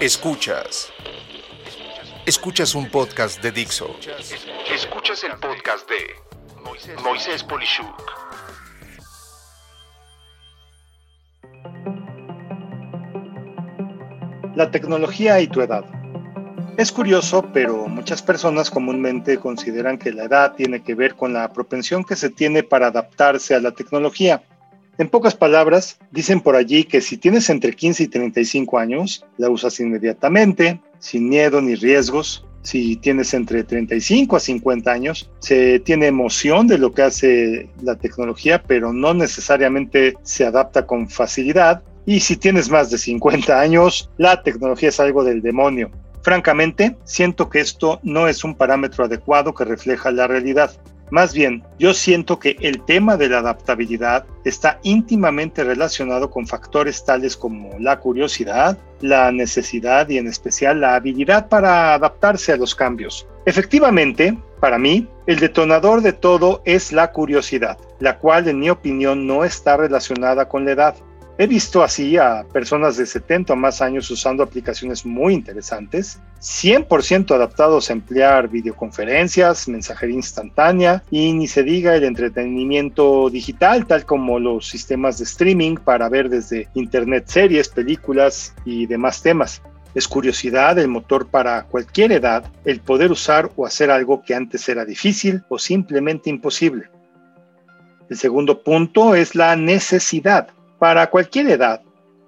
Escuchas. Escuchas un podcast de Dixo. Escuchas el podcast de Moisés Polishuk. La tecnología y tu edad. Es curioso, pero muchas personas comúnmente consideran que la edad tiene que ver con la propensión que se tiene para adaptarse a la tecnología. En pocas palabras, dicen por allí que si tienes entre 15 y 35 años, la usas inmediatamente, sin miedo ni riesgos. Si tienes entre 35 a 50 años, se tiene emoción de lo que hace la tecnología, pero no necesariamente se adapta con facilidad. Y si tienes más de 50 años, la tecnología es algo del demonio. Francamente, siento que esto no es un parámetro adecuado que refleja la realidad. Más bien, yo siento que el tema de la adaptabilidad está íntimamente relacionado con factores tales como la curiosidad, la necesidad y en especial la habilidad para adaptarse a los cambios. Efectivamente, para mí, el detonador de todo es la curiosidad, la cual en mi opinión no está relacionada con la edad. He visto así a personas de 70 o más años usando aplicaciones muy interesantes, 100% adaptados a emplear videoconferencias, mensajería instantánea y ni se diga el entretenimiento digital, tal como los sistemas de streaming para ver desde internet series, películas y demás temas. Es curiosidad el motor para cualquier edad el poder usar o hacer algo que antes era difícil o simplemente imposible. El segundo punto es la necesidad. Para cualquier edad,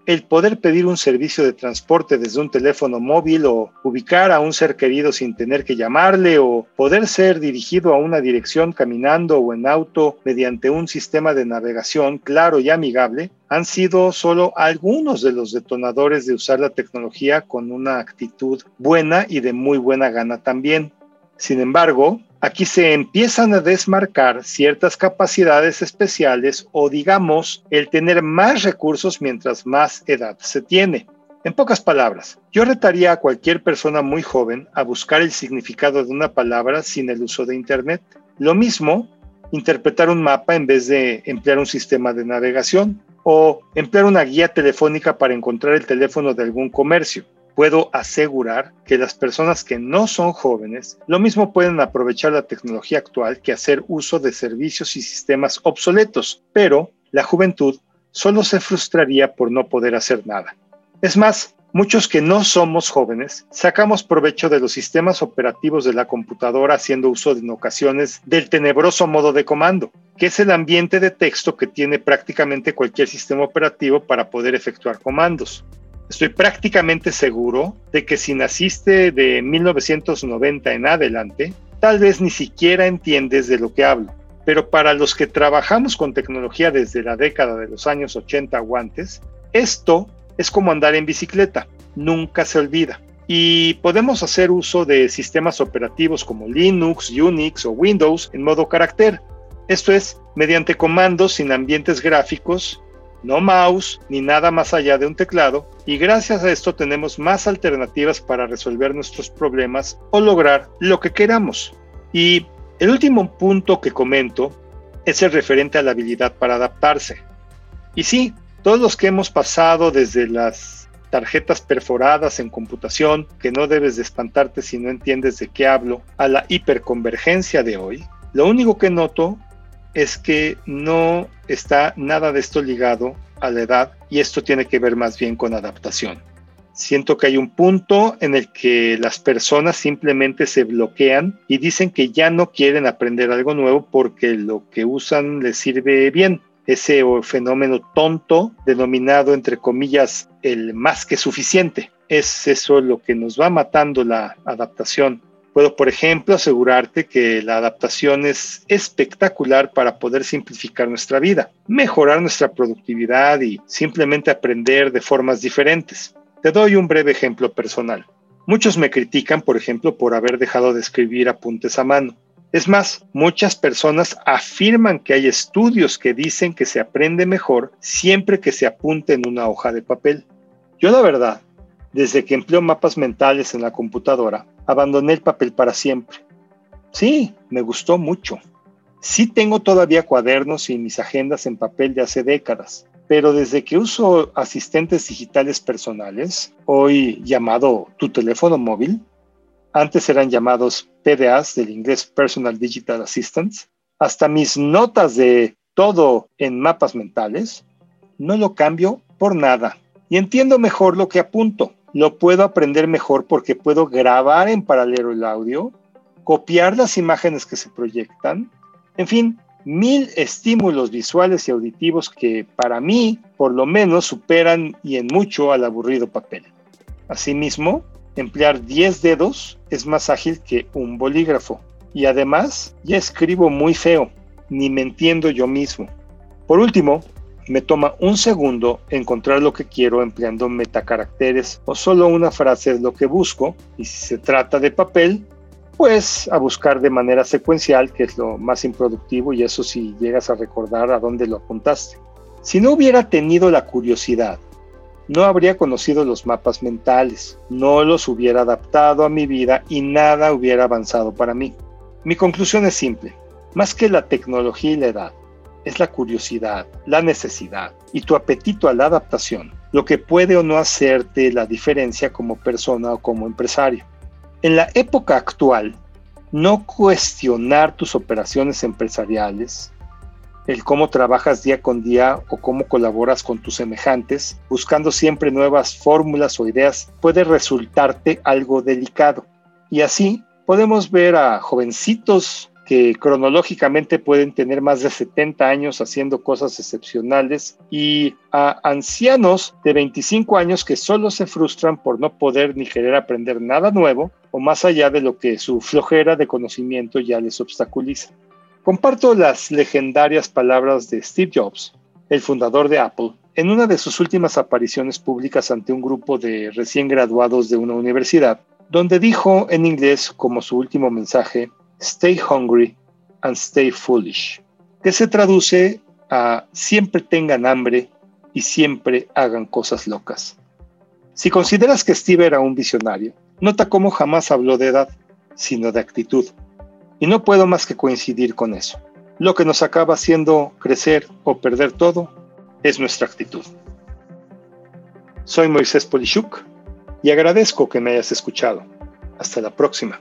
el poder pedir un servicio de transporte desde un teléfono móvil o ubicar a un ser querido sin tener que llamarle o poder ser dirigido a una dirección caminando o en auto mediante un sistema de navegación claro y amigable han sido solo algunos de los detonadores de usar la tecnología con una actitud buena y de muy buena gana también. Sin embargo, aquí se empiezan a desmarcar ciertas capacidades especiales o digamos el tener más recursos mientras más edad se tiene. En pocas palabras, yo retaría a cualquier persona muy joven a buscar el significado de una palabra sin el uso de Internet. Lo mismo, interpretar un mapa en vez de emplear un sistema de navegación o emplear una guía telefónica para encontrar el teléfono de algún comercio puedo asegurar que las personas que no son jóvenes lo mismo pueden aprovechar la tecnología actual que hacer uso de servicios y sistemas obsoletos, pero la juventud solo se frustraría por no poder hacer nada. Es más, muchos que no somos jóvenes sacamos provecho de los sistemas operativos de la computadora haciendo uso en ocasiones del tenebroso modo de comando, que es el ambiente de texto que tiene prácticamente cualquier sistema operativo para poder efectuar comandos. Estoy prácticamente seguro de que si naciste de 1990 en adelante, tal vez ni siquiera entiendes de lo que hablo. Pero para los que trabajamos con tecnología desde la década de los años 80 o esto es como andar en bicicleta, nunca se olvida. Y podemos hacer uso de sistemas operativos como Linux, Unix o Windows en modo carácter. Esto es, mediante comandos sin ambientes gráficos no mouse ni nada más allá de un teclado, y gracias a esto tenemos más alternativas para resolver nuestros problemas o lograr lo que queramos. Y el último punto que comento es el referente a la habilidad para adaptarse. Y sí, todos los que hemos pasado desde las tarjetas perforadas en computación, que no debes de espantarte si no entiendes de qué hablo, a la hiperconvergencia de hoy, lo único que noto es que no está nada de esto ligado a la edad y esto tiene que ver más bien con adaptación. Siento que hay un punto en el que las personas simplemente se bloquean y dicen que ya no quieren aprender algo nuevo porque lo que usan les sirve bien. Ese fenómeno tonto denominado entre comillas el más que suficiente. Es eso lo que nos va matando la adaptación. Puedo, por ejemplo, asegurarte que la adaptación es espectacular para poder simplificar nuestra vida, mejorar nuestra productividad y simplemente aprender de formas diferentes. Te doy un breve ejemplo personal. Muchos me critican, por ejemplo, por haber dejado de escribir apuntes a mano. Es más, muchas personas afirman que hay estudios que dicen que se aprende mejor siempre que se apunte en una hoja de papel. Yo la verdad desde que empleo mapas mentales en la computadora, abandoné el papel para siempre. Sí, me gustó mucho. Sí tengo todavía cuadernos y mis agendas en papel de hace décadas, pero desde que uso asistentes digitales personales, hoy llamado tu teléfono móvil, antes eran llamados PDAs del inglés Personal Digital Assistants, hasta mis notas de todo en mapas mentales, no lo cambio por nada. Y entiendo mejor lo que apunto. Lo puedo aprender mejor porque puedo grabar en paralelo el audio, copiar las imágenes que se proyectan, en fin, mil estímulos visuales y auditivos que para mí por lo menos superan y en mucho al aburrido papel. Asimismo, emplear 10 dedos es más ágil que un bolígrafo y además ya escribo muy feo, ni me entiendo yo mismo. Por último, me toma un segundo encontrar lo que quiero empleando metacaracteres o solo una frase es lo que busco y si se trata de papel, pues a buscar de manera secuencial, que es lo más improductivo y eso si llegas a recordar a dónde lo apuntaste. Si no hubiera tenido la curiosidad, no habría conocido los mapas mentales, no los hubiera adaptado a mi vida y nada hubiera avanzado para mí. Mi conclusión es simple, más que la tecnología y la edad, es la curiosidad, la necesidad y tu apetito a la adaptación, lo que puede o no hacerte la diferencia como persona o como empresario. En la época actual, no cuestionar tus operaciones empresariales, el cómo trabajas día con día o cómo colaboras con tus semejantes, buscando siempre nuevas fórmulas o ideas, puede resultarte algo delicado. Y así podemos ver a jovencitos que cronológicamente pueden tener más de 70 años haciendo cosas excepcionales y a ancianos de 25 años que solo se frustran por no poder ni querer aprender nada nuevo o más allá de lo que su flojera de conocimiento ya les obstaculiza. Comparto las legendarias palabras de Steve Jobs, el fundador de Apple, en una de sus últimas apariciones públicas ante un grupo de recién graduados de una universidad, donde dijo en inglés como su último mensaje, Stay hungry and stay foolish, que se traduce a siempre tengan hambre y siempre hagan cosas locas. Si consideras que Steve era un visionario, nota cómo jamás habló de edad, sino de actitud. Y no puedo más que coincidir con eso. Lo que nos acaba haciendo crecer o perder todo es nuestra actitud. Soy Moisés Polishuk y agradezco que me hayas escuchado. Hasta la próxima.